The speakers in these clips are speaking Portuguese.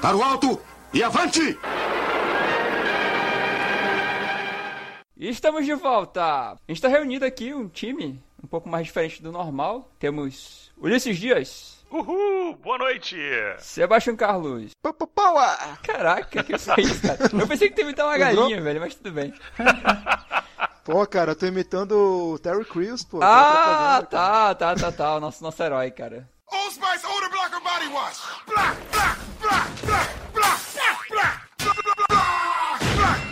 Para o alto e avante! E estamos de volta! A gente está reunido aqui, um time um pouco mais diferente do normal. Temos Ulisses Dias. Uhul! Boa noite! Sebastião Carlos. Power! Caraca, que foi isso, cara? Eu pensei que tu ia imitar uma galinha, velho, mas tudo bem. Pô, cara, eu tô imitando o Terry Crews, pô. Ah, tá, tá, tá, tá. O nosso, nosso herói, cara. Old Spice Blocker Body Wash. Black, black, black, black, black, black, black. Black,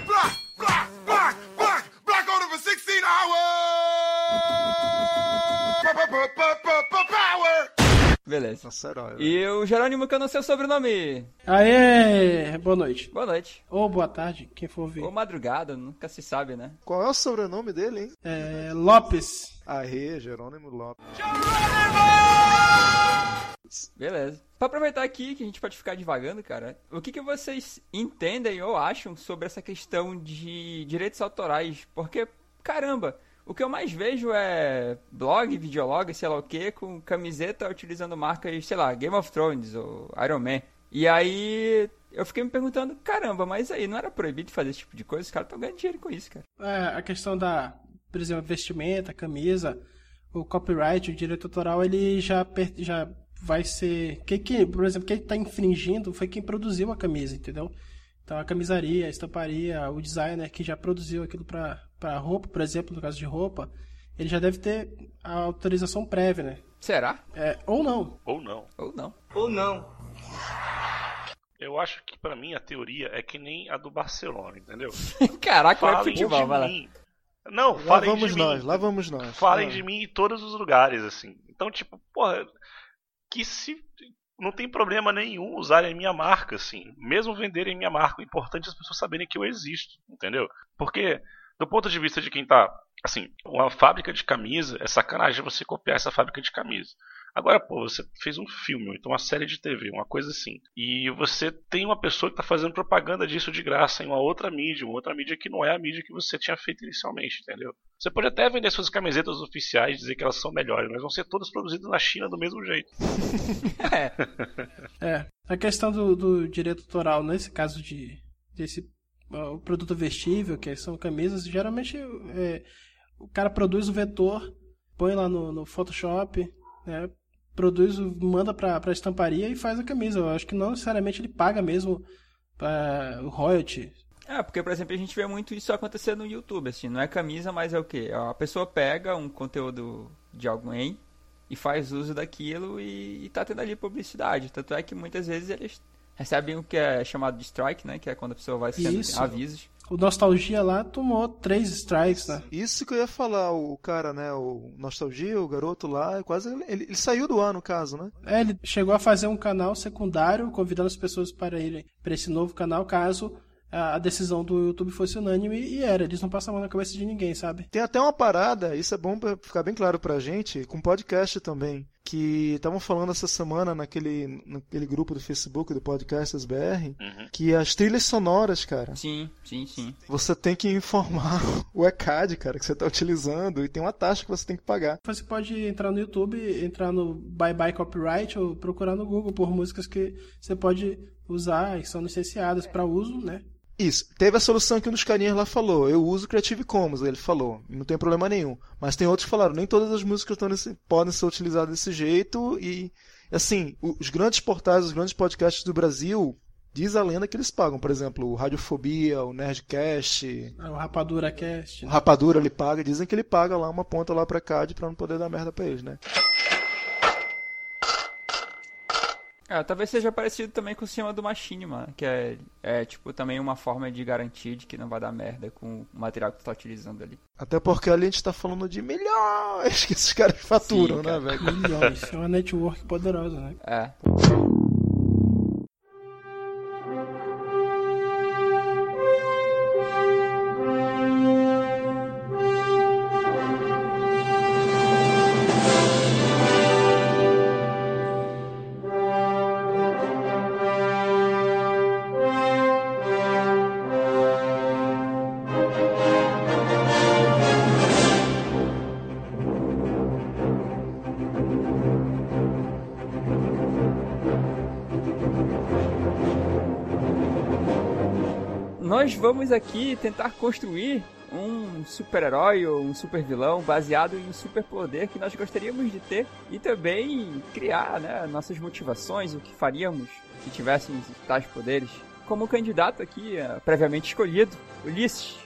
black, black, black, black, black odor for 16 hours. Power. Beleza. Nossa, herói. E o Jerônimo, que eu não sei o sobrenome. Aê! Boa noite. Boa noite. Ou boa tarde, quem for ouvir. Ou madrugada, nunca se sabe, né? Qual é o sobrenome dele, hein? É, Lopes. Aê, Jerônimo Lopes. Beleza. Pra aproveitar aqui que a gente pode ficar divagando, cara, o que, que vocês entendem ou acham sobre essa questão de direitos autorais? Porque, caramba, o que eu mais vejo é blog, videolog, sei lá o que, com camiseta utilizando marcas, sei lá, Game of Thrones ou Iron Man. E aí eu fiquei me perguntando, caramba, mas aí não era proibido fazer esse tipo de coisa? Os caras estão ganhando dinheiro com isso, cara. É, a questão da, por exemplo, vestimenta, camisa, o copyright, o direito autoral, ele já, per- já vai ser. Quem, que, por exemplo, quem está infringindo foi quem produziu a camisa, entendeu? Então a camisaria, a estamparia, o designer que já produziu aquilo para roupa, por exemplo, no caso de roupa, ele já deve ter a autorização prévia, né? Será? É, ou não. Ou não. Ou não? Ou não. Eu acho que pra mim a teoria é que nem a do Barcelona, entendeu? Caraca, Falem futebol, de vai lá. mim. Não, Lá falem vamos de nós, mim. lá vamos nós. Falem Ah. de mim em todos os lugares, assim. Então, tipo, porra, que se. Não tem problema nenhum usarem minha marca, assim. Mesmo venderem minha marca. O importante é as pessoas saberem que eu existo, entendeu? Porque, do ponto de vista de quem tá. Assim, uma fábrica de camisa, é sacanagem você copiar essa fábrica de camisa. Agora, pô, você fez um filme, então uma série de TV, uma coisa assim. E você tem uma pessoa que tá fazendo propaganda disso de graça em uma outra mídia, uma outra mídia que não é a mídia que você tinha feito inicialmente, entendeu? Você pode até vender suas camisetas oficiais dizer que elas são melhores, mas vão ser todas produzidas na China do mesmo jeito. É. É, a questão do, do direito autoral, nesse caso de desse o produto vestível, que são camisas, geralmente é, o cara produz o vetor, põe lá no, no Photoshop, né, produz, o- manda pra, pra estamparia e faz a camisa. Eu acho que não necessariamente ele paga mesmo é, o royalty. É, porque, por exemplo, a gente vê muito isso acontecer no YouTube, assim, não é camisa, mas é o quê? A pessoa pega um conteúdo de alguém e faz uso daquilo e, e tá tendo ali publicidade. Tanto é que muitas vezes eles recebem o que é chamado de strike, né? Que é quando a pessoa vai sendo Isso. avisos. O Nostalgia lá tomou três strikes, né? Isso que eu ia falar, o cara, né, o Nostalgia, o garoto lá, quase ele, ele saiu do ar, no caso, né? É, ele chegou a fazer um canal secundário, convidando as pessoas para ele para esse novo canal, caso a a decisão do YouTube fosse unânime, e era. Eles não passam a mão na cabeça de ninguém, sabe? Tem até uma parada, isso é bom pra ficar bem claro pra gente, com podcast também, que estavam falando essa semana naquele, naquele grupo do Facebook do Podcasters BR, Uhum. que as trilhas sonoras, cara, Sim, sim, sim. você tem que informar o ECAD, cara, que você tá utilizando, e tem uma taxa que você tem que pagar. Você pode entrar no YouTube, entrar no Bye Bye Copyright ou procurar no Google por músicas que você pode usar e são licenciadas para uso, né? Isso. Teve a solução que um dos carinhas lá falou. Eu uso Creative Commons, ele falou. Não tem problema nenhum. Mas tem outros que falaram, nem todas as músicas nesse- podem ser utilizadas desse jeito. E, assim, os grandes portais, os grandes podcasts do Brasil, diz a lenda que eles pagam. Por exemplo, o Radiofobia, o Nerdcast, O Rapadura Cast. o Rapadura ele paga. Dizem que ele paga lá uma ponta lá pra CAD pra não poder dar merda pra eles, né? É, talvez seja parecido também com o sistema do Machine, mano. Que é, é, tipo, também uma forma de garantir de que não vai dar merda com o material que tu tá utilizando ali. Até porque ali a gente tá falando de milhões que esses caras faturam, Sim, né, cara. velho? Milhões. É uma network poderosa, né? É. nós vamos aqui tentar construir um super-herói ou um super-vilão baseado em um superpoder que nós gostaríamos de ter e também criar né, nossas motivações, o que faríamos se tivéssemos tais poderes. Como candidato aqui, eh, previamente escolhido, Ulisses,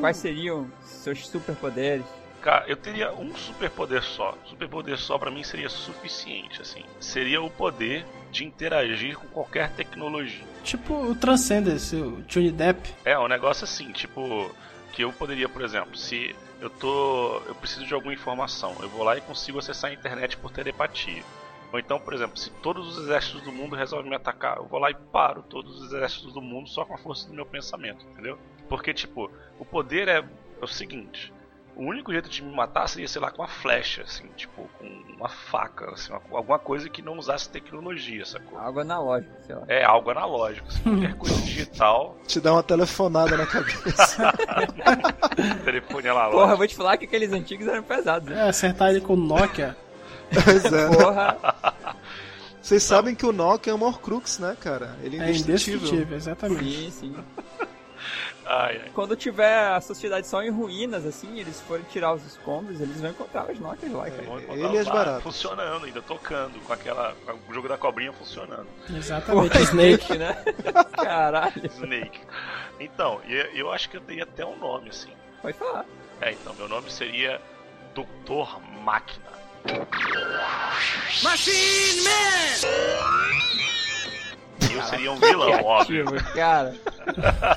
quais seriam seus superpoderes? Cara, eu teria um superpoder só. Superpoder só pra mim seria suficiente, assim. Seria o poder de interagir com qualquer tecnologia. Tipo o Transcendence, o Johnny Depp. É, um negócio assim, tipo, que eu poderia, por exemplo, se eu tô. eu preciso de alguma informação, eu vou lá e consigo acessar a internet por telepatia. Ou então, por exemplo, se todos os exércitos do mundo resolvem me atacar, eu vou lá e paro todos os exércitos do mundo só com a força do meu pensamento, entendeu? Porque, tipo, o poder é, é o seguinte: o único jeito de me matar seria, sei lá, com uma flecha, assim, tipo, com uma faca, assim, uma- alguma coisa que não usasse tecnologia, sacou? Algo analógico, sei lá. É algo analógico, assim, qualquer coisa digital, Te dá uma telefonada na cabeça. telefone Porra, eu analógico. vou te falar que aqueles antigos eram pesados, né? É, acertar ele com o Nokia. pois é. Porra, Vocês sabem que o Nokia é um Horcrux, né, cara? Ele é É indestrutível. indestrutível, exatamente. sim, sim. Ai, ai. Quando tiver a sociedade só em ruínas, assim, eles forem tirar os escombros, eles vão encontrar as notas lá, cara. Encontrar Ele lá baratas. Funcionando, ainda tocando, com aquela. com o jogo da cobrinha funcionando. Exatamente, Snake. né? Caralho. Snake. Então, eu acho que eu teria até um nome, assim. Pode falar. É, então, meu nome seria Doutor Máquina. Machine Man! Eu seria um vilão, óbvio. Cara.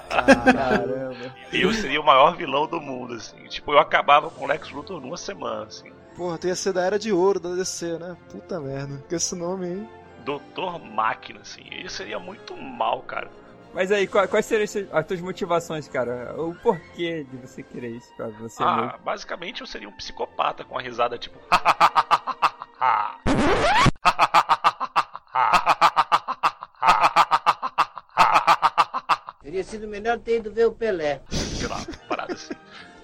Caramba. Eu seria o maior vilão do mundo, assim. Tipo, eu acabava com o Lex Luthor numa semana, assim. Porra, tem a ser da Era de Ouro da DC, né? Puta merda. Com esse nome aí. Doutor Máquina, assim. Ele seria muito mal, cara. Mas aí, qua- quais seriam as- as tuas motivações, cara? O porquê de você querer isso pra você Ah, mesmo? basicamente eu seria um psicopata com a risada tipo. Teria sido melhor ter ido ver o Pelé. Sei lá, parada assim.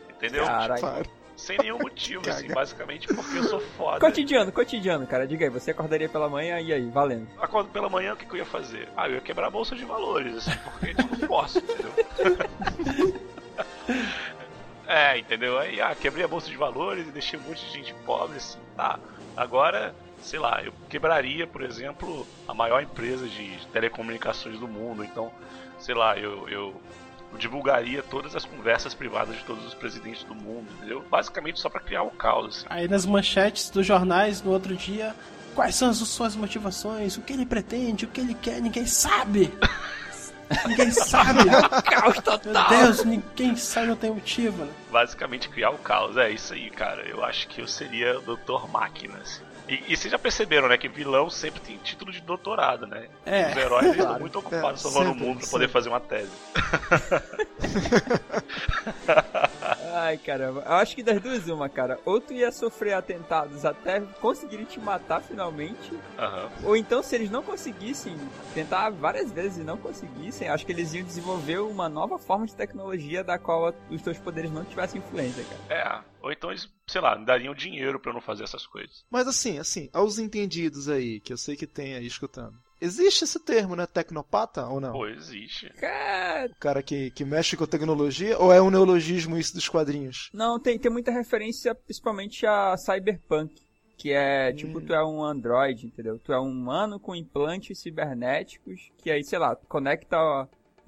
Entendeu? Caralho. Sem nenhum motivo, assim, basicamente porque eu sou foda. Cotidiano, cotidiano, cara. Diga aí, você acordaria pela manhã e aí, valendo. Acordo pela manhã, o que, que eu ia fazer? Ah, eu ia quebrar a bolsa de valores, assim, porque tipo, não posso, entendeu? é, entendeu? Aí, ah, quebrei a bolsa de valores e deixei um monte de gente pobre, assim, tá. Agora, sei lá, eu quebraria, por exemplo, a maior empresa de telecomunicações do mundo, então, sei lá, eu, eu divulgaria todas as conversas privadas de todos os presidentes do mundo, entendeu? Basicamente só pra criar o caos, assim. Aí nas manchetes dos jornais no outro dia, quais são as suas motivações, o que ele pretende, o que ele quer, ninguém sabe. Ninguém sabe. Caos Meu total! Deus, ninguém sabe, não tem motivo. Né? basicamente criar o caos. É isso aí, cara. Eu acho que eu seria o Dr. Máquina. assim. E, e vocês já perceberam, né? Que vilão sempre tem título de doutorado, né? É. Os heróis eles estão Claro. muito ocupados É, salvando o mundo pra sempre. poder fazer uma tese. Ai, caramba. Eu acho que das duas, uma, cara. Ou tu ia sofrer atentados até conseguirem te matar finalmente. Aham. Ou então, se eles não conseguissem, tentar várias vezes e não conseguissem, acho que eles iam desenvolver uma nova forma de tecnologia da qual os teus poderes não tivessem influência, cara. É. Ou então eles, sei lá, dariam dinheiro pra eu não fazer essas coisas. Mas assim, assim, aos entendidos aí, que eu sei que tem aí escutando. Existe esse termo, né? Tecnopata ou não? Pô, existe. Cara, O cara que, que mexe com tecnologia, ou é um neologismo isso dos quadrinhos? não, tem, tem muita referência principalmente a Cyberpunk. Que é, tipo, tu é um android, entendeu? Tu é um humano com implantes cibernéticos, que aí, sei lá, conecta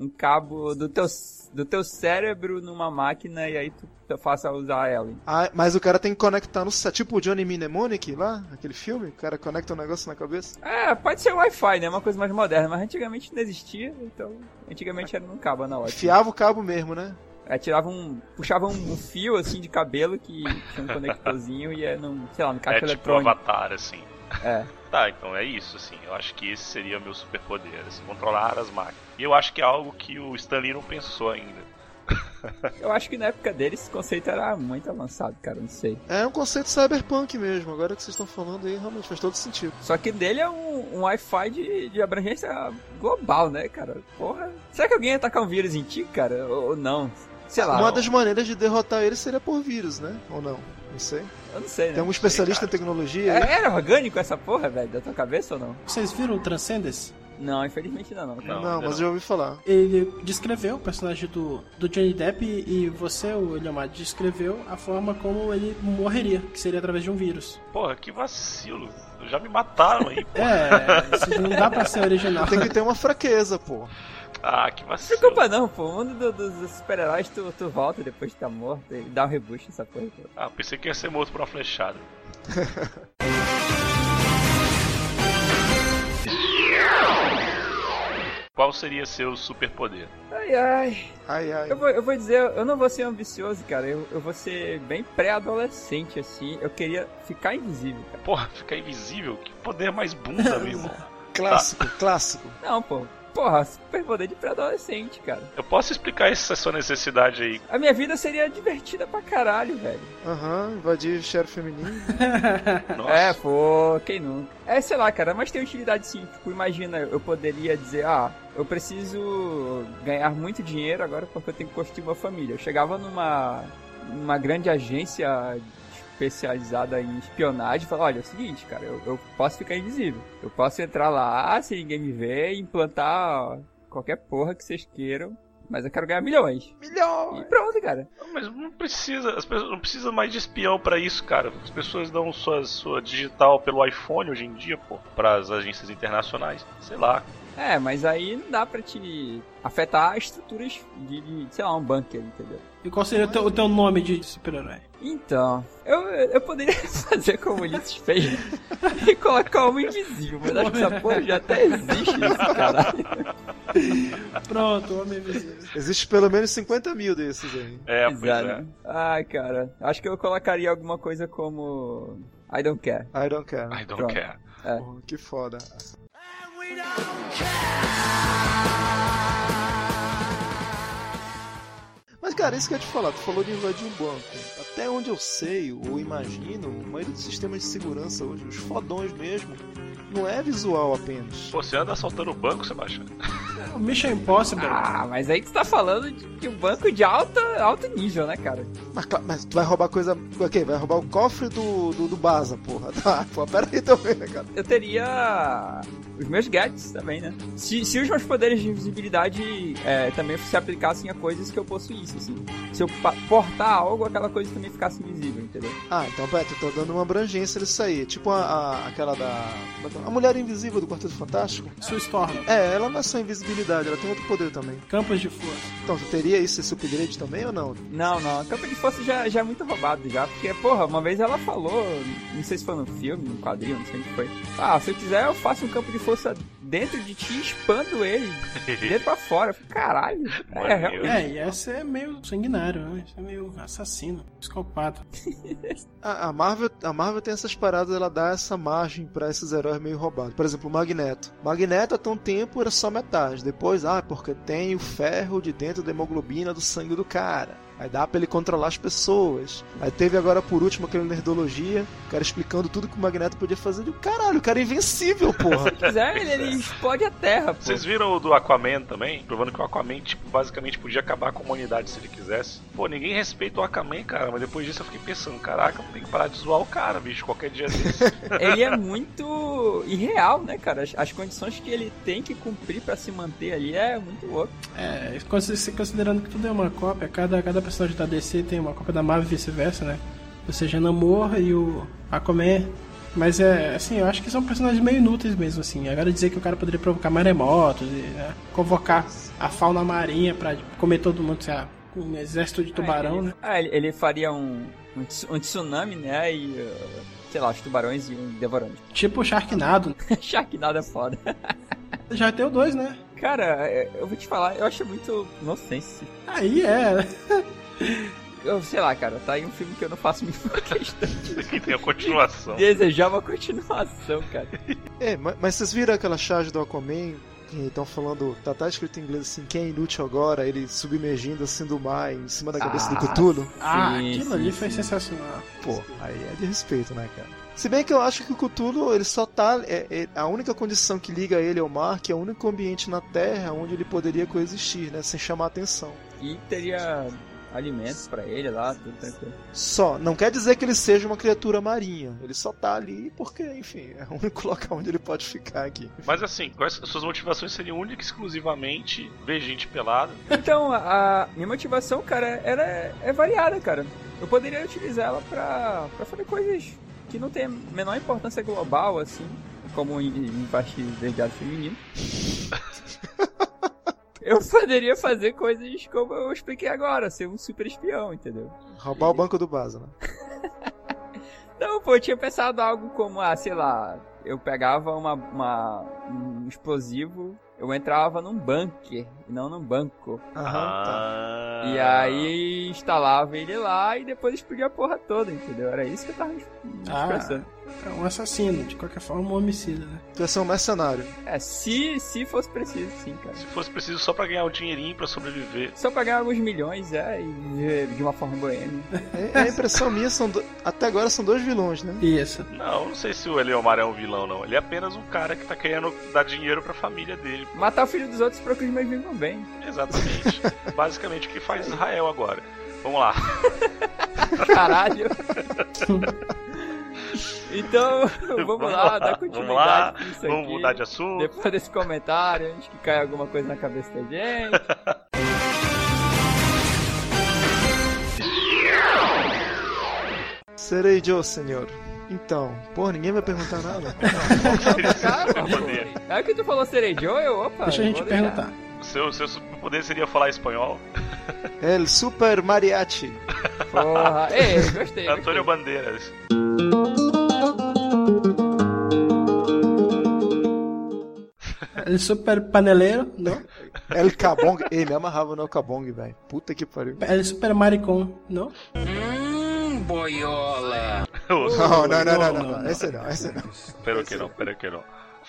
um cabo do teu, do teu cérebro numa máquina e aí tu, tu faça usar ela. Ah, mas o cara tem que conectar no. Tipo o Johnny Mnemonic lá, aquele filme, o cara conecta um negócio na cabeça. É, pode ser Wi-Fi, né? Uma coisa mais moderna, mas antigamente não existia, então antigamente era num cabo analógico. Fiava o cabo mesmo, né? Aí tirava um. puxava um, um fio assim de cabelo que tinha um conectorzinho e ia num, sei lá, no É caixa tipo eletrônico. Avatar, assim. É. Tá, então é isso, assim. Eu acho que esse seria o meu superpoder, assim, controlar as máquinas. E eu acho que é algo que o Stanley não pensou ainda. Eu acho que na época dele esse conceito era muito avançado, cara, não sei. É um conceito cyberpunk mesmo. Agora que vocês estão falando aí, realmente faz todo sentido. Só que dele é um, um Wi-Fi de, de abrangência global, né, cara? Porra. Será que alguém ia atacar um vírus em ti, cara? Ou, ou não? Sei lá. Uma das maneiras de derrotar ele seria por vírus, né? Ou não? Não sei. Eu não sei, né? Tem um especialista cara. em tecnologia. É- Era orgânico essa porra, velho, da tua cabeça ou não? Vocês viram o Transcendence? Não, infelizmente não. cara. Não, Não, ainda mas eu já ouvi falar. Ele descreveu o personagem do, do Johnny Depp e você, o Eliomar, descreveu a forma como ele morreria, que seria através de um vírus. Porra, que vacilo. Já me mataram aí, pô. É, isso não dá pra ser original. Tem que ter uma fraqueza, pô. Ah, que Não vacilo. se preocupa não, pô. O mundo do- dos dos super-heróis tu, tu volta depois de tá morto e dá um rebucho nessa porra. Pô. Ah, pensei que ia ser morto por uma flechada. Qual seria seu superpoder? Ai, ai. Ai, ai. Eu vou, eu vou dizer, eu não vou ser ambicioso, cara. Eu, eu vou ser bem pré-adolescente, assim. Eu queria ficar invisível, cara. Porra, ficar invisível? Que poder mais bunda, meu irmão. Clássico, clássico. Não, pô. Porra, superpoder de pré-adolescente, cara. Eu posso explicar essa sua necessidade aí. A minha vida seria divertida pra caralho, velho. Aham, invadir o cheiro feminino. Nossa. É, pô, quem nunca? É, sei lá, cara, mas tem utilidade sim. Tipo, imagina, eu poderia dizer, ah, eu preciso ganhar muito dinheiro agora porque eu tenho que construir uma família. Eu chegava numa, numa grande agência especializada em espionagem e falava, olha, é o seguinte, cara, eu, eu posso ficar invisível. Eu posso entrar lá, sem ninguém me ver, e implantar qualquer porra que vocês queiram, mas eu quero ganhar milhões. E Milhões! pronto, cara. Mas não precisa, as pessoas não precisa mais de espião pra isso, cara. As pessoas dão sua, sua digital pelo iPhone hoje em dia, pô, pras agências internacionais. Sei lá. É, mas aí não dá pra te afetar estruturas de, de sei lá, um bunker, entendeu? E qual seria o teu, o teu nome de super-herói? Então, eu, eu poderia fazer como o Ulisses fez e colocar uma invisível, mas acho que essa porra já até existe isso, caralho. Pronto, Homem Invisível. Existe pelo menos 50 mil desses aí. É, pois Exato. é. Ai, cara, acho que eu colocaria alguma coisa como I don't care. I don't care. I don't Pronto. care. Porra, que foda. We don't care. Mas, cara, isso que eu ia te falar, tu falou de invadir um banco. Até onde eu sei, ou imagino, a maioria dos sistemas de segurança hoje, os fodões mesmo, não é visual apenas. Pô, você anda assaltando o banco, Sebastião? O Mission Impossible. Ah, mas aí que você tá falando de, de um banco de alta, alto nível, né, cara? Mas, mas tu vai roubar coisa. Ok, vai roubar o cofre do, do, do Baza, porra. Tá, pô, pera aí também, né, cara? Eu teria os meus gadgets também, né? Se, se os meus poderes de invisibilidade é, também se aplicassem a coisas que eu possuísse, assim. Se eu portar algo, aquela coisa também ficasse invisível, entendeu? Ah, então, pera, tu tá dando uma abrangência nisso aí. Tipo a, a- aquela da. A Mulher Invisível do Quarteto Fantástico. Sue Storm. É, ela não é só invisibilidade, ela tem outro poder também. Campos de força. Então, tu teria isso, esse upgrade também ou não? Não, não, a campo de força já, já é muito roubado já, porque, porra, uma vez ela falou, não sei se foi no filme, no quadrinho, não sei onde foi. Ah, se eu quiser eu faço um campo de força dentro de ti e expando ele, dentro pra fora. Caralho, é, realmente. É, e essa é meio sanguinário, né? Isso é meio assassino, psicopata. A, a Marvel, a Marvel tem essas paradas, ela dá essa margem pra esses heróis meio roubados. Por exemplo, o Magneto. Magneto, até um tempo, era só metade. Depois, ah, porque tem o ferro de dentro da hemoglobina do sangue do cara. Aí dá pra ele controlar as pessoas. Aí teve agora, por último, aquele Nerdologia, o cara explicando tudo que o Magneto podia fazer. Eu Caralho, o cara é invencível, porra. Se quiser, ele, ele explode a terra, pô. Vocês viram o do Aquaman também? Provando que o Aquaman, tipo, basicamente podia acabar com a humanidade se ele quisesse. Pô, ninguém respeita o Aquaman, cara. Mas depois disso eu fiquei pensando, caraca, tem que parar de zoar o cara, bicho, qualquer dia desse. Ele é muito irreal, né, cara? As, as condições que ele tem que cumprir pra se manter ali é muito louco. É, consi- considerando que tudo é uma cópia, cada, cada personagem da DC tem uma cópia da Marvel e vice-versa, né? Ou seja, Namor e o Aquaman. Mas é, assim, eu acho que são personagens meio inúteis mesmo, assim. Agora dizer que o cara poderia provocar maremotos e né, convocar a fauna marinha pra comer todo mundo, sei lá, um exército de tubarão, ele, né? Ah, ele, faria um, um, tsu- tsunami, né? E, uh, sei lá, os tubarões iam devorando. Tipo Sharknado. Sharknado é foda. Já tem o dois, né? Cara, é, eu vou te falar, eu acho muito nonsense. Aí é. Eu sei lá, cara, tá aí um filme que eu não faço mínima questão que tem a continuação. de desejar uma continuação, cara. É, ma- mas vocês viram aquela charge do Aquaman? Que estão falando, tá, tá escrito em inglês assim, quem é inútil agora, ele submergindo assim do mar em cima da cabeça do Ah, Cthulhu? Ah, Sim, aquilo sim, ali sim. foi sensacional. Pô, aí é de respeito, né, cara? Se bem que eu acho que o Cthulhu, ele só tá. É, é a única condição que liga ele ao mar, que é o único ambiente na Terra onde ele poderia coexistir, né? Sem chamar atenção. E teria alimentos pra ele lá, tudo tranquilo. Só, não quer dizer que ele seja uma criatura marinha. Ele só tá ali porque, enfim, é o único local onde ele pode ficar aqui. Mas assim, quais suas motivações seriam única e exclusivamente ver gente pelada? Então, a, minha motivação, cara, era é variada, cara. Eu poderia utilizar ela pra, pra fazer coisas que não tem a menor importância global, assim, como em, em parte dedicada feminino. Eu poderia fazer coisas como eu expliquei agora, ser um super espião, entendeu? Roubar o banco do Baza, né? Não, pô, eu tinha pensado algo como, ah, sei lá, eu pegava uma, uma- um explosivo, eu entrava num bunker, e não num banco. Aham, tá. Ah. E aí instalava ele lá e depois explodia a porra toda, entendeu? Era isso que eu tava Ah. É um assassino, de qualquer forma, um homicida, né? Tu ia ser um mercenário. É, se, se fosse preciso, sim, cara. Se fosse preciso só pra ganhar um dinheirinho pra sobreviver. Só pra ganhar alguns milhões, é, e viver de uma forma boêmia. É, é a impressão minha, são do- até agora são dois vilões, né? Isso. Não, não sei se o Eleomar é um vilão, não. Ele é apenas um cara que tá querendo dar dinheiro pra família dele. Matar o filho dos outros pra que os meus vivam bem. Exatamente. Basicamente o que faz Israel agora. Vamos lá. Caralho. então, vamos lá, dar Vamos lá, continuidade vamos aqui. mudar de assunto. Depois desse comentário, antes que caia alguma coisa na cabeça da gente. Serei eu, senhor. Então, porra, ninguém vai perguntar nada. É que tu falou Serei Joe, eu, opa. Deixa a eu gente perguntar. O seu, seu superpoder seria falar espanhol? El Super Mariachi. Porra, ei, gostei. Antônio gostei. Bandeiras. Ele é super paneleiro, não? El Cabong. Ei, me amarrava no El Cabong, velho. Puta que pariu. Ele é super maricon, não? Não, não, não, não, não. não, não. não. Esse não, esse não. Pera que não, pera que não.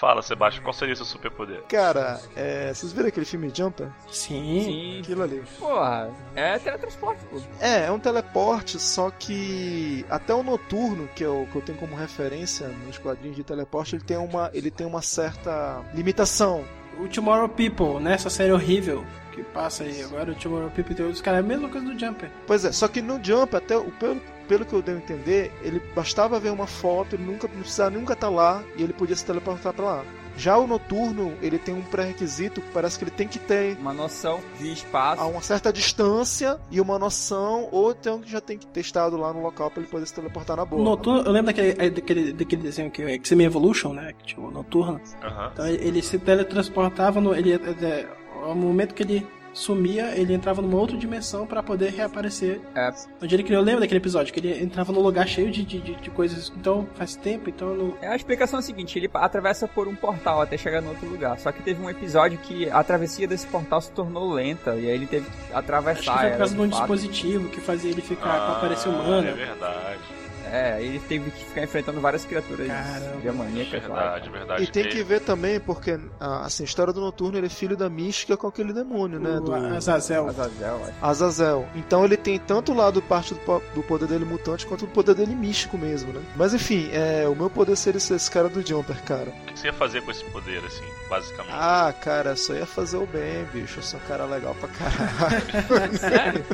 Fala, Sebastião, qual seria seu superpoder? Cara, é, vocês viram aquele filme Jumper? Sim. Sim. Aquilo ali. Porra, é teletransporte, pô. É, é um teleporte, só que até o noturno, que eu, que eu tenho como referência nos quadrinhos de teleporte, ele tem uma, ele tem uma certa limitação. O Tomorrow People, né? Essa série horrível que passa aí agora. O Tomorrow People tem outros caras. É a mesma coisa do Jumper. Pois é, só que no Jump, até o, pelo, pelo que eu devo entender, ele bastava ver uma foto, ele nunca não precisava nunca estar lá e ele podia se teleportar pra lá. Já o noturno, ele tem um pré-requisito que parece que ele tem que ter Uma noção de espaço. a uma certa distância e uma noção, ou então que já tem que ter estado lá no local pra ele poder se teleportar na boa. Noturno, eu lembro daquele, é, daquele, daquele desenho que é X-Men Evolution, né? Que tinha o Noturno. Aham. Então ele, ele se teletransportava no. Ele, é, ao momento que ele sumia, ele entrava numa outra dimensão pra poder reaparecer. É. Onde ele, eu lembro daquele episódio, que ele entrava num lugar cheio de, de, de, coisas. Então, faz tempo, então não. É a explicação é a seguinte, ele atravessa por um portal até chegar no outro lugar. Só que teve um episódio que a travessia desse portal se tornou lenta e aí ele teve que Acho que atravessar. foi por causa de um dispositivo que fazia ele ficar com a Ah, aparência humana. É verdade. É, ele teve que ficar enfrentando várias criaturas Caramba. demoníacas lá. Verdade, verdade. E tem que ver também, porque a, assim, a história do Noturno ele é filho da mística com aquele demônio, né? Do Azazel. Azazel, acho. Azazel. Então ele tem tanto o lado parte do, po- do poder dele mutante quanto o poder dele místico mesmo, né? Mas enfim, é, o meu poder seria ser esse cara do Jumper, cara. O que você ia fazer com esse poder, assim, basicamente? Ah, cara, só ia fazer o bem, bicho. Eu sou um cara legal pra caralho. Sério?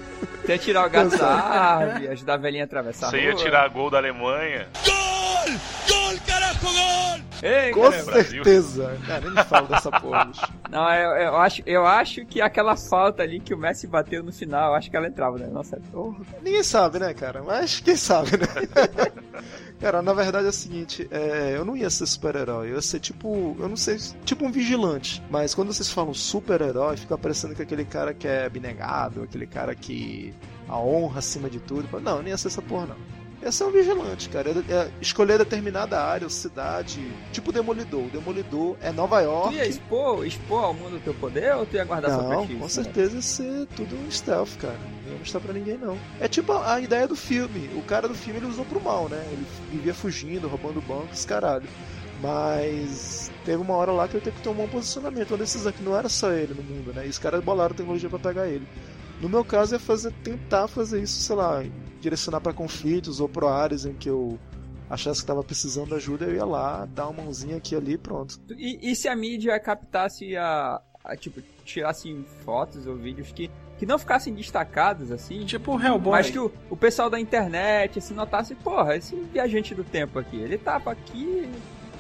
Você ia tirar o gato da árvore, ajudar a velhinha a atravessar Você a ia tirar gol da Alemanha? Ei, Com caramba. Brasil. certeza. Cara, nem me fala dessa porra, bicho. Não, eu, eu acho, eu acho que aquela falta ali que o Messi bateu no final, eu acho que ela entrava, né? Nossa, Porra, Ninguém sabe, né, cara? Mas quem sabe, né? cara, na verdade é o seguinte, é, eu não ia ser super-herói, eu ia ser tipo, eu não sei, tipo um vigilante. Mas quando vocês falam super-herói, fica parecendo que aquele cara que é abnegado, aquele cara que a honra acima de tudo. Não, não ia ser essa porra, não. Ia ser um vigilante, cara. É, é escolher determinada área ou cidade, tipo Demolidor. O Demolidor é Nova tu York. ia expor, expor ao mundo o teu poder ou tu ia guardar só pra Não, ti? com certeza ia ser tudo um stealth, cara. Não ia mostrar pra ninguém, não. É tipo a, a ideia do filme. O cara do filme ele usou pro mal, né? Ele vivia fugindo, roubando bancos, caralho. Mas teve uma hora lá que ele teve que tomar um posicionamento, uma decisão que não era só ele no mundo, né? E os caras bolaram tecnologia pra pegar ele. No meu caso é fazer, tentar fazer isso, sei lá, direcionar pra conflitos ou pro áreas em que eu achasse que tava precisando de ajuda, eu ia lá, dar uma mãozinha aqui e ali e pronto. E, e se a mídia captasse a, ah, tipo, tirassem fotos ou vídeos que, que não ficassem destacados, assim. Tipo o Hellboy. Mas que o, o pessoal da internet, assim, notasse, porra, esse viajante do tempo aqui, ele tava aqui,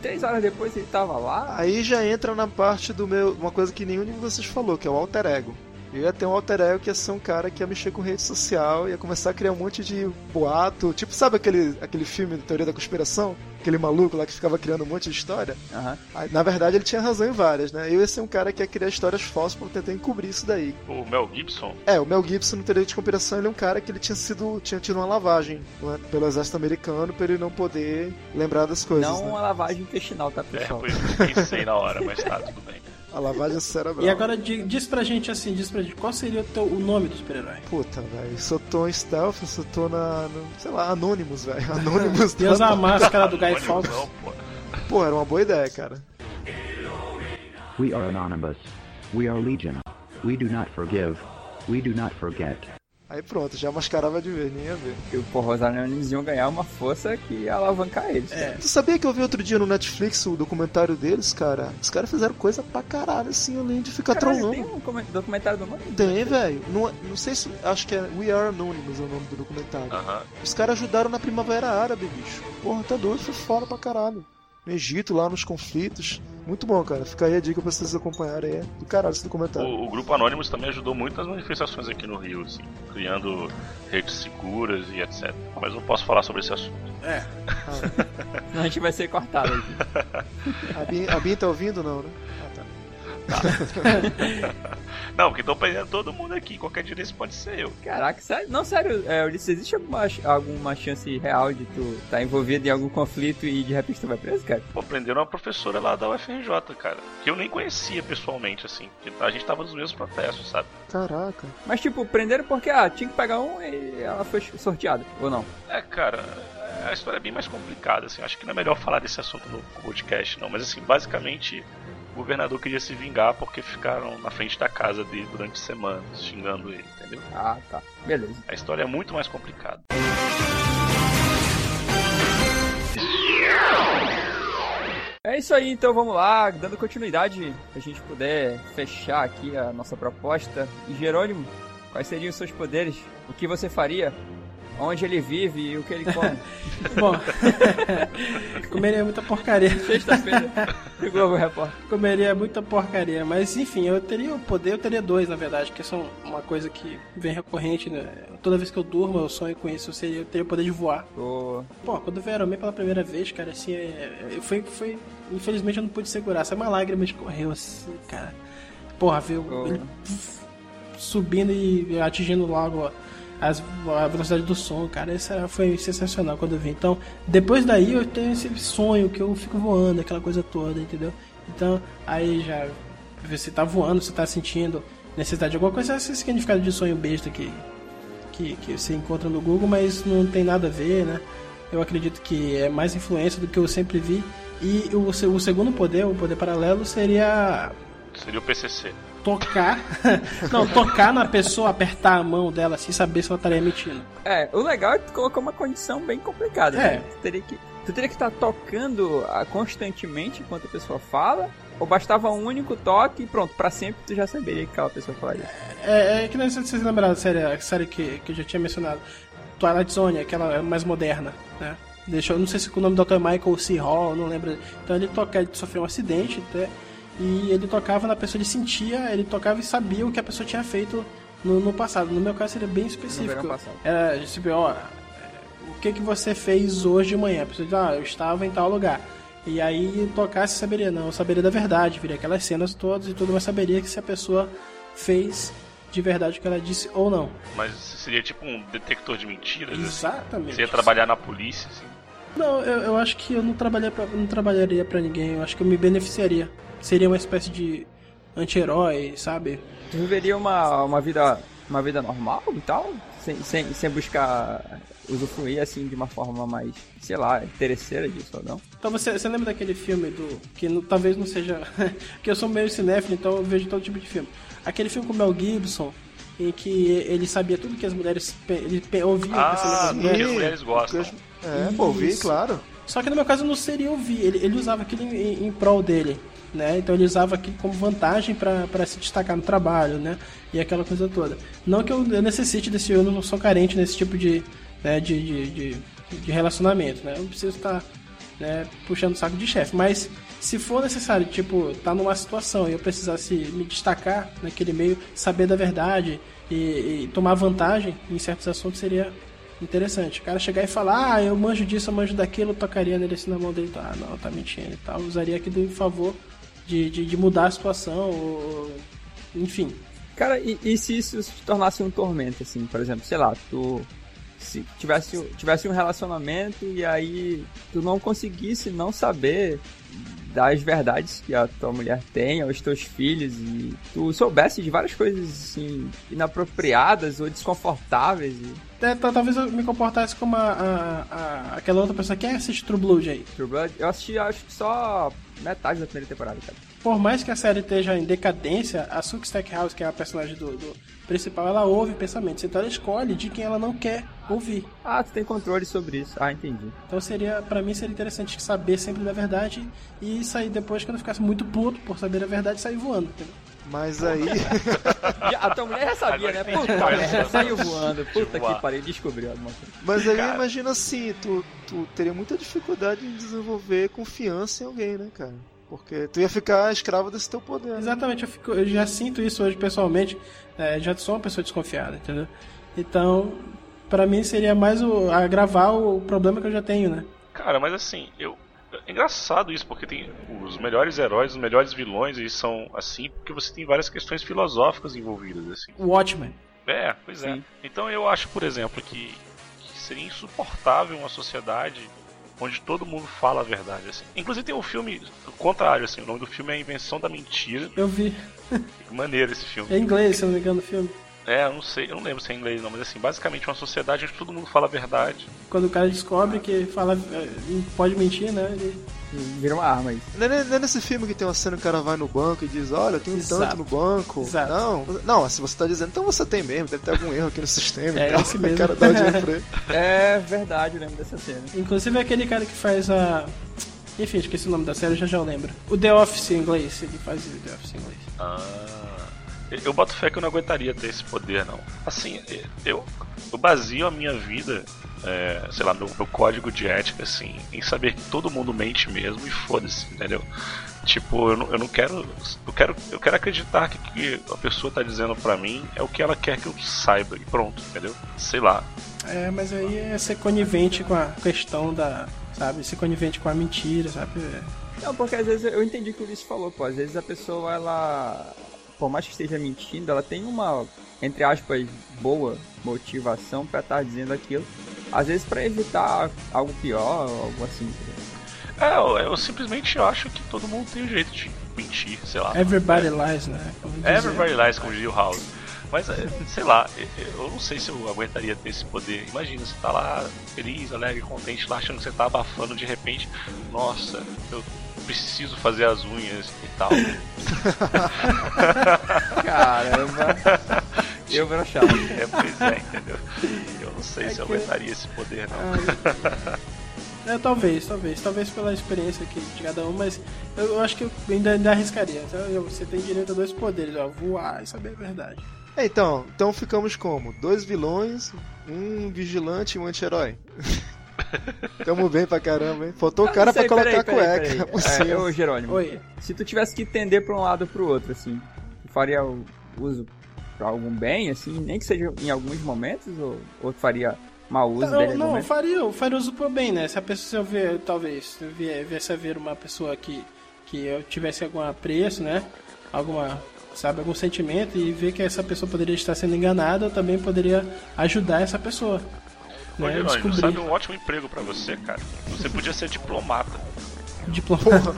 três horas depois ele tava lá. Aí já entra na parte do meu. Uma coisa que nenhum de vocês falou, que é o alter ego. Eu ia ter um alter ego que ia ser um cara que ia mexer com rede social, ia começar a criar um monte de boato. Tipo, sabe aquele, aquele filme de Teoria da Conspiração? Aquele maluco lá que ficava criando um monte de história? Aham. Aí, na verdade, ele tinha razão em várias, né? Eu ia ser um cara que ia criar histórias falsas pra tentar encobrir isso daí. O Mel Gibson, É, o Mel Gibson no Teoria de Conspiração, ele é um cara que ele tinha sido. tinha tido uma lavagem né, pelo exército americano pra ele não poder lembrar das coisas. Não né? uma lavagem intestinal, tá, é, pessoal? foi isso que eu pensei na hora, mas tá, tudo bem. A lavagem cerebral. E agora di- diz pra gente assim, diz pra gente, qual seria o, teu, o nome do super-herói? Puta, velho. Se eu tô em stealth, se eu tô na. no- sei lá, Anonymous, velho. Anonymous. E usar a máscara do Guy Fawkes. Pô, era uma boa ideia, cara. We are anonymous. We are legion. We do not forgive. We do not forget. Aí pronto, já mascarava de vez, nem ia ver. Que, porra, os anônimos iam ganhar uma força que ia alavancar eles. É. Tu sabia que eu vi outro dia no Netflix o documentário deles, cara? Os caras fizeram coisa pra caralho, assim, além de ficar Caralho, trollando. tem um documentário do nome? Tem, velho. Não, não sei se. Acho que é We Are Anonymous é o nome do documentário. Aham. Os caras ajudaram na Primavera Árabe, bicho. Porra, tá doido, foi foda pra caralho. No Egito, lá nos conflitos. Muito bom, cara. Fica aí a dica pra vocês acompanharem. É do caralho esse documentário. O, o grupo Anonymous também ajudou muito nas manifestações aqui no Rio, assim, criando redes seguras e etc. Mas não posso falar sobre esse assunto. É. Senão a gente vai ser cortado aqui. A Bin, a Bin tá ouvindo, não, né? Tá. Não, porque estão prendendo todo mundo aqui. Qualquer dia desse pode ser eu. Caraca, sério? Não, sério, é, Ulisses, existe alguma, alguma chance real de tu estar envolvido em algum conflito e de repente tu vai preso, cara? Pô, prenderam uma professora lá da UFRJ, cara. Que eu nem conhecia pessoalmente, assim. A gente tava nos mesmos protestos, sabe? Caraca. Mas tipo, prenderam porque, ah, tinha que pegar um e ela foi sorteada, ou não? É, cara, a história é bem mais complicada, assim. Acho que não é melhor falar desse assunto no podcast, não. Mas, assim, basicamente, governador queria se vingar porque ficaram na frente da casa dele durante semanas, xingando ele, entendeu? Ah, tá. Beleza. A história é muito mais complicada. É isso aí, então vamos lá, dando continuidade pra gente poder fechar aqui a nossa proposta. E Jerônimo, quais seriam os seus poderes? O que você faria? Onde ele vive e o que ele come? Bom, comeria muita porcaria. Sexta-feira, Globo Repórter. Comeria muita porcaria, mas enfim, eu teria o poder, eu teria dois, na verdade, que são uma coisa que vem recorrente, né? Toda vez que eu durmo, eu sonho com isso, eu, seria, eu teria o poder de voar. Ô, Pô, quando eu vi pela primeira vez, cara, assim, é, é, foi, foi. Infelizmente eu não pude segurar, só uma lágrima escorreu assim, cara. Porra, viu? Oh. Ele puf, subindo e atingindo logo as, a velocidade do som, cara. Isso foi sensacional quando eu vi. Então, depois daí eu tenho esse sonho que eu fico voando, aquela coisa toda, entendeu? Então, aí já. Você tá voando, você tá sentindo necessidade de alguma coisa, esse significado de sonho besta que, que, que você encontra no Google, mas não tem nada a ver, né? Eu acredito que é mais influência do que eu sempre vi. E o, o segundo poder, o poder paralelo, seria Seria o PCC. Tocar. não, tocar na pessoa, apertar a mão dela sem saber se ela estaria mentindo. É, o legal é que tu colocou uma condição bem complicada. É. né? Tu teria que tu teria que estar tocando ah, constantemente enquanto a pessoa fala, ou bastava um único toque e pronto, pra sempre tu já saberia que aquela pessoa falaria. É, é que nem se vocês lembraram da série, a série que, que eu já tinha mencionado. Twilight Zone, aquela mais moderna, né? Deixa eu não sei se o nome do autor é Michael C. Hall, não lembro. Então ele toca, ele sofreu um acidente até, e ele tocava na pessoa, ele sentia, ele tocava e sabia o que a pessoa tinha feito no, no passado. No meu caso seria bem específico. Era tipo, ó, o que que você fez hoje de manhã? A pessoa diz, ah, eu estava em tal lugar. E aí tocasse saberia, não, eu saberia da verdade, viria aquelas cenas todas e tudo, mas saberia que se a pessoa fez de verdade o que ela disse ou não. Mas seria tipo um detector de mentiras, assim. Exatamente. Você ia trabalhar na polícia, assim. Não, eu, eu acho que eu não, trabalhei pra, não trabalharia pra ninguém, eu acho que eu me beneficiaria. Seria uma espécie de anti-herói, sabe? Tu viveria uma, uma vida uma vida normal e tal, sem, sem, sem buscar usufruir assim de uma forma mais, sei lá, interesseira disso ou não. Então você, você lembra daquele filme do. que não- talvez não seja. que eu sou meio cinéfilo, então eu vejo todo tipo de filme. Aquele filme com o Mel Gibson, em que ele sabia tudo que as mulheres. ele pe- ouvia o pensamento Ah, mulheres. que as mulheres gostam. É, pô, vi, Isso. claro. Só que no meu caso não seria ouvir, ele, ele usava aquilo em, em prol dele. né? Então ele usava aquilo como vantagem para se destacar no trabalho, né? E aquela coisa toda. Não que eu necessite desse, eu não sou carente nesse tipo de, né, de, de, de, de relacionamento, né? Eu não preciso estar né, puxando o saco de chefe, mas se for necessário, tipo, tá numa situação e eu precisasse me destacar naquele meio, saber da verdade e, e tomar vantagem em certos assuntos seria interessante. O cara chegar e falar, ah, eu manjo disso, eu manjo daquilo, eu tocaria nele assim na mão dele, ah, não, tá mentindo e tal. Usaria aquilo em favor de, de, de mudar a situação, ou, enfim. Cara, e, e se isso se tornasse um tormento, assim, por exemplo, sei lá, tu se tivesse, tivesse um relacionamento e aí tu não conseguisse não saber das verdades que a tua mulher tem aos teus filhos e tu soubesse de várias coisas assim inapropriadas ou desconfortáveis e... é, talvez eu me comportasse como a, a, a, aquela outra pessoa quem assiste True Blood aí. True Blood? Eu assisti acho que só metade da primeira temporada cara por mais que a série esteja em decadência, a Suk Stackhouse, que é a personagem do, do, principal, ela ouve pensamentos. Então ela escolhe de quem ela não quer ouvir. Ah, tu tem controle sobre isso. Ah, entendi. Então seria, para mim seria interessante saber sempre da verdade e sair depois quando eu ficasse muito puto por saber a verdade sair voando. Entendeu? Mas aí. a tua mulher já sabia, né? Puta merda, saiu voando. Puta que pariu, descobriu alguma coisa. Mas aí cara... imagina assim, tu, tu teria muita dificuldade em desenvolver confiança em alguém, né, cara? Porque tu ia ficar escravo desse teu poder. Né? Exatamente, eu, fico, eu já sinto isso hoje pessoalmente. É, já sou uma pessoa desconfiada, entendeu? Então, para mim seria mais o, agravar o problema que eu já tenho, né? Cara, mas assim, eu. É engraçado isso, porque tem os melhores heróis, os melhores vilões, eles são assim, porque você tem várias questões filosóficas envolvidas, assim. Watchmen. É, pois é. Sim. é. Então eu acho, por exemplo, que, que seria insuportável uma sociedade onde todo mundo fala a verdade, assim. Inclusive tem um filme contrário, assim, o nome do filme é A Invenção da Mentira. Eu vi. Maneiro esse filme. É inglês, se eu não me engano, o filme. É, eu não sei, eu não lembro se é inglês não, mas assim, basicamente uma sociedade onde todo mundo fala a verdade. Quando o cara descobre que fala, é, pode mentir, né? Ele vira uma arma aí. Não é, não é nesse filme que tem uma cena que o cara vai no banco e diz, olha, eu tenho Exato. tanto no banco. Exato. Não, não, se você tá dizendo, então você tem mesmo, deve ter algum erro aqui no sistema. É esse mesmo. O cara dá o dinheiro pra ele. É verdade, eu lembro dessa cena. Inclusive é aquele cara que faz a. Enfim, esqueci o nome da série, já já eu lembro. O The Office em inglês, ele faz o The Office em inglês. Ah. Eu boto fé que eu não aguentaria ter esse poder, não. Assim, eu, eu baseio a minha vida, é, sei lá, no, no, código de ética, assim, em saber que todo mundo mente mesmo e foda-se, entendeu? Tipo, eu não, eu não quero. Eu quero, eu quero acreditar que o que a pessoa tá dizendo pra mim é o que ela quer que eu saiba e pronto, entendeu? Sei lá. É, mas aí é ser conivente com a questão da. Sabe? Ser conivente com a mentira, sabe? Não, porque às vezes eu entendi o que o Luiz falou, pô. Às vezes a pessoa, ela por mais que esteja mentindo, ela tem uma, entre aspas, boa motivação para estar tá dizendo aquilo. Às vezes para evitar algo pior, algo assim. É, eu, eu, simplesmente acho que todo mundo tem o um jeito de mentir, sei lá. Everybody é. lies, né? Everybody lies, como diria o House. Mas, é, sei lá, eu não sei se eu aguentaria ter esse poder. Imagina, você tá lá feliz, alegre, contente, lá achando que você tá abafando de repente. Nossa, eu preciso fazer as unhas e tal. Caramba. Eu brochava. É, pois é, entendeu? Eu não sei é se eu aguentaria esse poder, não. É, talvez, talvez. Talvez pela experiência aqui de cada um, mas eu acho que eu ainda, ainda arriscaria. Então, você tem direito a dois poderes, ó, voar e saber a verdade. É, então, então ficamos como? Dois vilões, um vigilante e um anti-herói. Tamo bem pra caramba, hein? Faltou o cara sei, pra colocar peraí, a cueca. Peraí, peraí. É, ô, Jerônimo, Oi. se tu tivesse que entender pra um lado ou pro outro, assim, tu faria o uso pra algum bem, assim, nem que seja em alguns momentos, ou, ou tu faria mau uso não, dele? Não, eu faria, faria uso pro bem, né? Se a pessoa, se eu ver, talvez, viesse a ver uma pessoa que, que eu tivesse algum apreço, né? Alguma sabe, algum sentimento e ver que essa pessoa poderia estar sendo enganada, eu também poderia ajudar essa pessoa. Né, Jerônimo, sabe um ótimo emprego para você, cara? Você podia ser diplomata. Diplomata?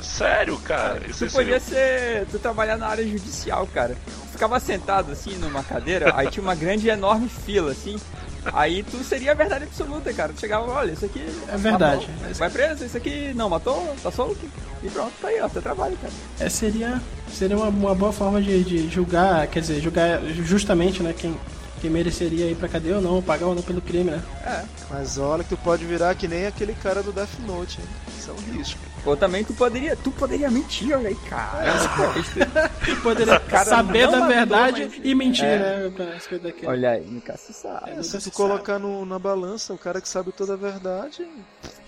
Sério, cara? Isso tu podia ser. Tu trabalhar na área judicial, cara. Ficava sentado assim numa cadeira, aí tinha uma grande e enorme fila, assim. Aí tu seria a verdade absoluta, cara. Tu chegava, olha, isso aqui. É verdade. Tá vai preso, isso aqui não matou, tá solto. E pronto, tá aí, ó, seu trabalho, cara. É, seria, seria uma, uma boa forma de, de julgar, quer dizer, julgar justamente, né, quem, quem mereceria ir pra cadeia ou não, pagar ou não pelo crime, né? Mas olha que tu pode virar que nem aquele cara do Death Note, hein? Isso é um risco. Ou também tu poderia, tu poderia mentir, olha aí, cara. Poderia Cara, saber da mandou, verdade mas- e mentir, É. né? Pra respeito daquele. Olha aí, nunca se sabe. É, É, nunca se se tu colocar no- na balança o cara que sabe toda a verdade,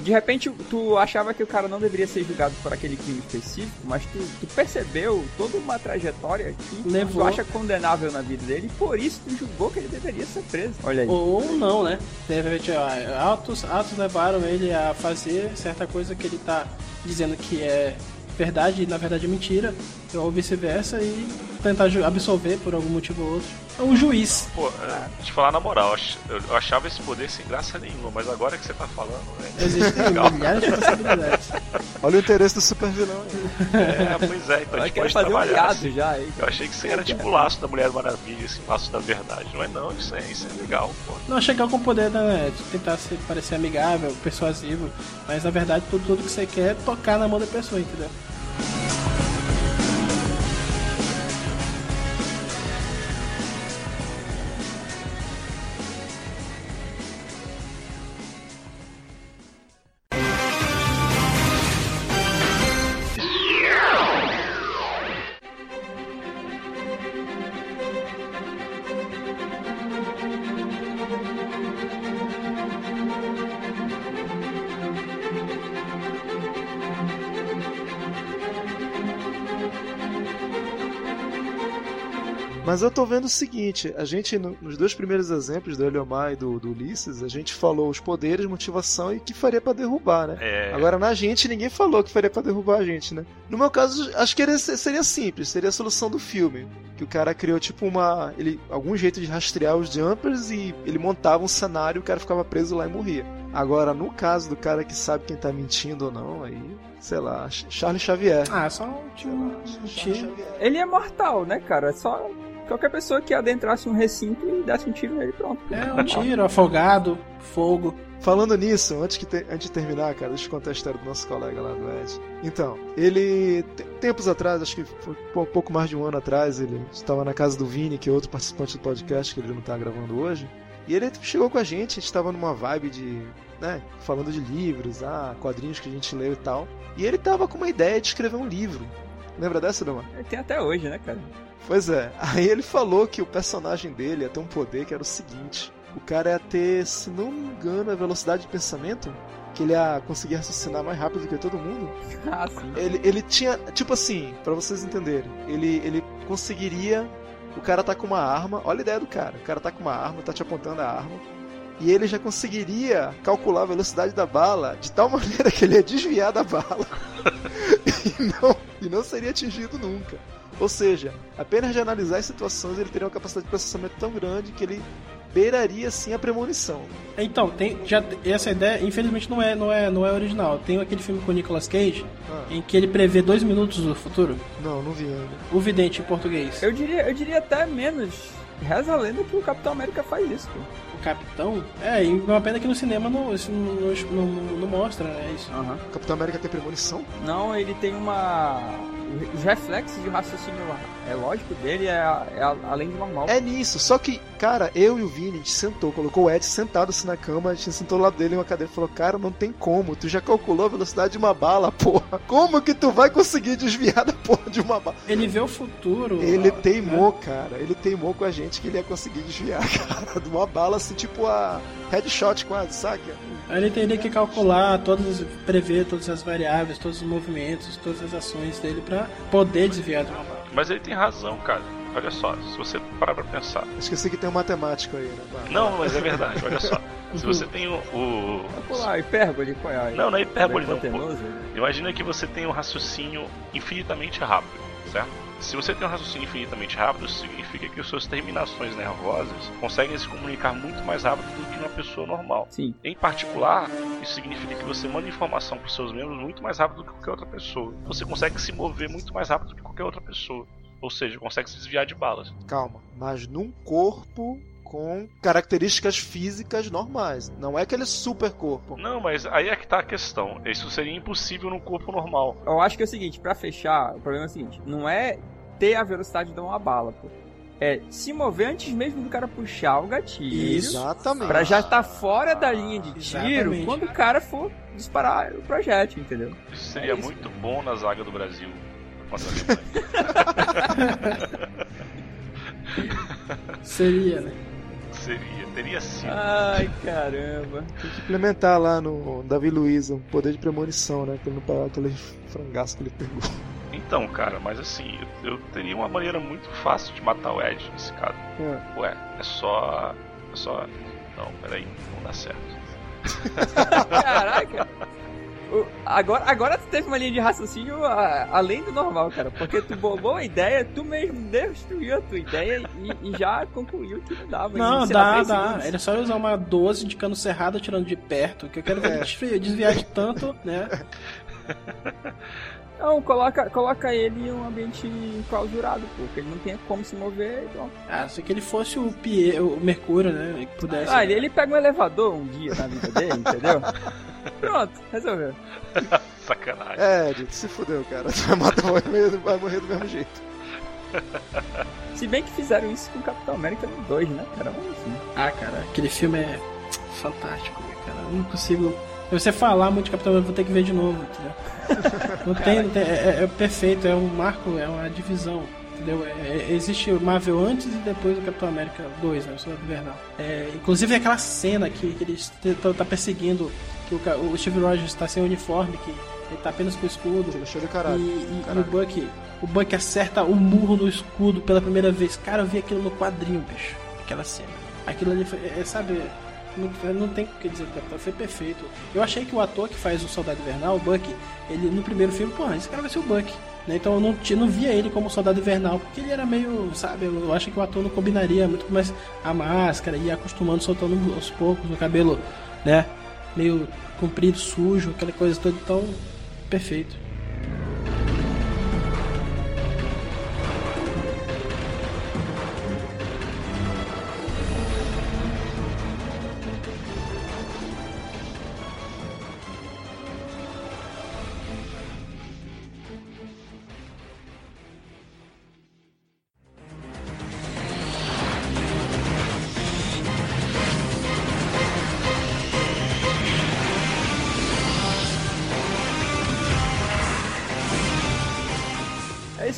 De repente tu achava que o cara não deveria ser julgado por aquele crime específico, mas tu, tu percebeu toda uma trajetória que Levou. tu acha condenável na vida dele e por isso tu julgou que ele deveria ser preso. Olha aí. Ou não, né? De repente, atos, atos levaram ele a fazer certa coisa que ele tá dizendo que é verdade e na verdade é mentira, ou vice-versa, e tentar absolver por algum motivo ou outro. É um juiz. Pô, é, te falar na moral, eu ach- eu achava esse poder sem graça nenhuma, mas agora que você tá falando, é Existem legal. milhares de possibilidades. olha o interesse do super vilão aí. É, pois é, então a gente pode fazer um trabalhar. aliado assim. já. Eu achei que isso era tipo o laço da Mulher Maravilha, esse laço da verdade. Não é não, isso é, isso é legal, pô. Não chegar com o poder né, de tentar ser, parecer amigável, persuasivo, mas na verdade tudo, tudo que você quer é tocar na mão da pessoa, entendeu? Mas eu tô vendo o seguinte, a gente, no- nos dois primeiros exemplos do Eliomar e do, do Ulisses, a gente falou os poderes, motivação e o que faria pra derrubar, né? É. Agora na gente ninguém falou que faria pra derrubar a gente, né? No meu caso, acho que seria simples, seria a solução do filme. Que o cara criou tipo uma. Ele, algum jeito de rastrear os jumpers e ele montava um cenário e o cara ficava preso lá e morria. Agora, no caso do cara que sabe quem tá mentindo ou não, aí, sei lá, Ch- Charles Xavier. Ah, só um tiro. Xavier. Ele é mortal, né, cara? É só qualquer pessoa que adentrasse um recinto e desse um tiro nele, pronto. É um tiro, afogado, fogo. Falando nisso, antes, que te- antes de terminar, cara, deixa eu contar a história do nosso colega lá do Ed. Então, ele, te- tempos atrás, acho que foi um pouco mais de um ano atrás, ele estava na casa do Vini, que é outro participante do podcast que ele não tá gravando hoje. E ele chegou com a gente, a gente tava numa vibe de, né, falando de livros, ah, quadrinhos que a gente leu e tal. E ele tava com uma ideia de escrever um livro. Lembra dessa, Dama? Tem até hoje, né, cara? Pois é, aí ele falou que o personagem dele ia ter um poder que era o seguinte: o cara ia ter, se não me engano, a velocidade de pensamento, que ele ia conseguir raciocinar mais rápido que todo mundo. Ah, sim. Ele, ele tinha, tipo assim, pra vocês entenderem, ele, ele conseguiria. O cara tá com uma arma, olha a ideia do cara: o cara tá com uma arma, tá te apontando a arma. E ele já conseguiria calcular a velocidade da bala de tal maneira que ele ia desviar da bala e, não, e não seria atingido nunca. Ou seja, apenas de analisar as situações ele teria uma capacidade de processamento tão grande que ele beiraria assim a premonição. Então, tem, já, essa ideia, infelizmente, não é, não, é, não é original. Tem aquele filme com o Nicolas Cage, Ah, em que ele prevê dois minutos do futuro. não, não vi ainda. O vidente em português. Eu diria, eu diria até menos. Reza a lenda que o Capitão América faz isso, pô. Capitão. É, e uma pena que no cinema não, isso não, não, não- não mostra, né? Isso. Aham. O Capitão América tem premonição? Não, ele tem uma. Os reflexos de raciocínio é lógico dele é, é além do normal. É nisso, só que, cara, eu e o Vini, a gente sentou, colocou o Ed sentado assim na cama, a gente sentou do lado dele em uma cadeira e falou, cara, não tem como, tu já calculou a velocidade de uma bala, porra. Como que tu vai conseguir desviar da porra de uma bala? Ele vê o futuro. Ele ó, teimou, cara, ele teimou com a gente que ele ia conseguir desviar, cara, de uma bala assim, tipo a headshot quase, saca? Ele teria que calcular todas, prever todas as variáveis, todos os movimentos, todas as ações dele pra poder desviar de uma bala. Mas ele tem razão, cara. Olha só, se você parar pra pensar. Esqueci que tem um matemático aí, né? Não, mas é verdade, olha só. Se você tem o. o- lá, hipérbole, qual é? Não, não é hipérbole, não. Imagina que você tem um raciocínio infinitamente rápido, certo? Se você tem um raciocínio infinitamente rápido, isso significa que as suas terminações nervosas conseguem se comunicar muito mais rápido do que uma pessoa normal. Sim. Em particular, isso significa que você manda informação para os seus membros muito mais rápido do que qualquer outra pessoa. Você consegue se mover muito mais rápido do que qualquer outra pessoa. Ou seja, consegue se desviar de balas. Calma, mas num corpo com características físicas normais. Não é aquele super corpo. Não, mas aí é que tá a questão. Isso seria impossível no corpo normal. Eu acho que é o seguinte, pra fechar, o problema é o seguinte, não é ter a velocidade de uma bala, pô. é se mover antes mesmo do cara puxar o gatilho. Exatamente. Pra já estar fora da linha de tiro Exatamente. quando o cara for disparar o projétil, entendeu? Isso seria É isso. muito bom na zaga do Brasil. Seria, né? Seria, teria sido. Ai, caramba. Tem que implementar lá no Davi Luiz um poder de premonição, né? Pra ele não pegar aquele frangaço que ele pegou. Então, cara, mas assim, eu, eu teria uma maneira muito fácil de matar o Ed nesse caso. É. Ué, é só. É só. Não, peraí, não dá certo. Caraca. O- Agora, agora tu teve uma linha de raciocínio a- além do normal, cara. Porque tu bolou a ideia, tu mesmo destruiu a tua ideia e, e já concluiu que não dava. Não, dá, dá. Era só usar uma 12 de cano cerrado atirando de perto, que eu quero desvi- desviar de tanto, né? Não, coloca, coloca ele em um ambiente enclausurado, pô. Que ele não tem como se mover. Então... Ah, se que ele fosse o Pie, o Mercúrio, né? Que pudesse. Ah, ele, ele pega um elevador um dia na vida dele, entendeu? Pronto, resolveu. Sacanagem. É, Ed, se fudeu, cara. Tu vai matar vai morrer, vai morrer do mesmo jeito. Se bem que fizeram isso com o Capitão América no 2, né, cara? Mas assim. Ah, cara, aquele filme é fantástico, cara. Eu não consigo. Se você falar muito de Capitão América, eu vou ter que ver de novo, entendeu? Não tem, não tem. É, é- é perfeito, é um marco, é uma divisão. Entendeu? É- é- existe o Marvel antes e depois do Capitão América 2, né? O Soldado Invernal. É, inclusive aquela cena que, que eles estão tá perseguindo, que o, o Steve Rogers está sem uniforme, que ele tá apenas com o escudo. Achou de E, caralho. e- e Caralho. o Buck, o Buck acerta o murro no escudo pela primeira vez. Cara, eu vi aquilo no quadrinho, bicho. Aquela cena. Aquilo ali foi, é, sabe, não, não tem o que dizer, Capitão, foi perfeito. Eu achei que o ator que faz o Soldado Invernal, o Buck, ele no primeiro filme, porra, esse cara vai ser o Buck. né? Então eu não, não via ele como Soldado Invernal, porque ele era meio, sabe, eu acho que o ator não combinaria muito mais a máscara, ia acostumando, soltando aos poucos o cabelo, né, meio comprido, sujo, aquela coisa toda, então, perfeito.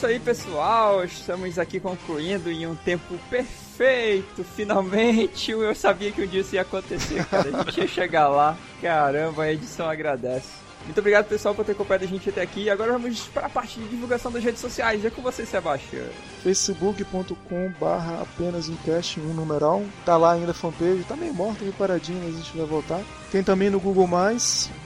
Isso aí, pessoal. Estamos aqui concluindo em um tempo perfeito. Finalmente, eu sabia que um dia isso ia acontecer, cara. A gente ia chegar lá. Caramba, a edição agradece. Muito obrigado, pessoal, por ter acompanhado a gente até aqui. Agora vamos para a parte de divulgação das redes sociais. É com você, Sebastião. facebook.com barra apenas um cast, um numeral. Tá lá ainda a fanpage, tá meio morta, meio paradinha, mas a gente vai voltar. Tem também no Google+,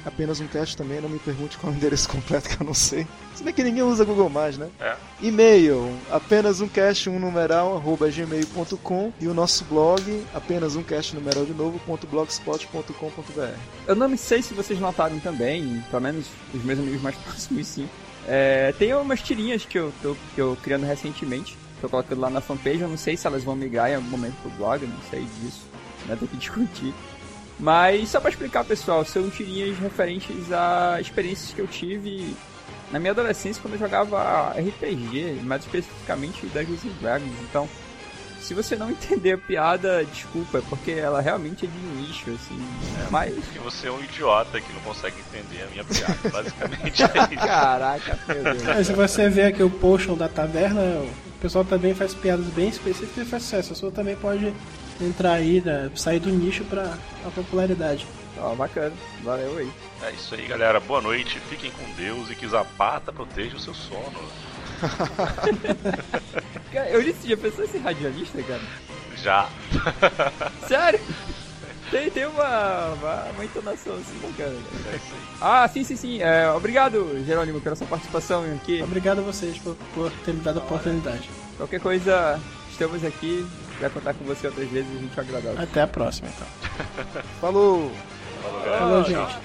apenas um cast também, não me pergunte qual é o endereço completo que eu não sei. Se bem que ninguém usa Google+, né? É. E-mail, apenas um cast, um numeral, arroba gmail.com e o nosso blog, apenas um cast numeral de novo, ponto blogspot.com.br. Eu não sei se vocês notaram também, pelo menos os meus amigos mais próximos sim. É, tem umas tirinhas que eu tô que eu criando recentemente. Tô colocando lá na fanpage, eu não sei se elas vão migrar em algum momento pro blog, não sei disso. Né, tem que discutir. Mas só pra explicar, pessoal, são tirinhas referentes a experiências que eu tive na minha adolescência quando eu jogava RPG, mais especificamente Dungeons Dragons. Então, se você não entender a piada, desculpa, é porque ela realmente é de nicho, assim. Mas, Que você é um idiota que não consegue entender a minha piada. Basicamente é isso. caraca, meu Deus. Aí, se você vê aqui o potion da taverna, o pessoal também faz piadas bem específicas e faz sucesso. A pessoa também pode entrar aí, né, sair do nicho pra a popularidade. Ó, bacana. Valeu aí. É isso aí, galera. Boa noite. Fiquem com Deus e que Zapata proteja o seu sono. Cara, eu disse, já pensou em ser radialista, cara? Já. Sério? Tem, tem uma, uma, uma entonação assim bacana. cara. É isso aí. Ah, sim, sim, sim. É, obrigado, Jerônimo, pela sua participação aqui. Obrigado a vocês por, por ter me dado a oportunidade. Qualquer coisa, estamos aqui. Vai contar com você outras vezes, a gente agradece. Até a próxima, então. Falou! Falou. Falou, gente.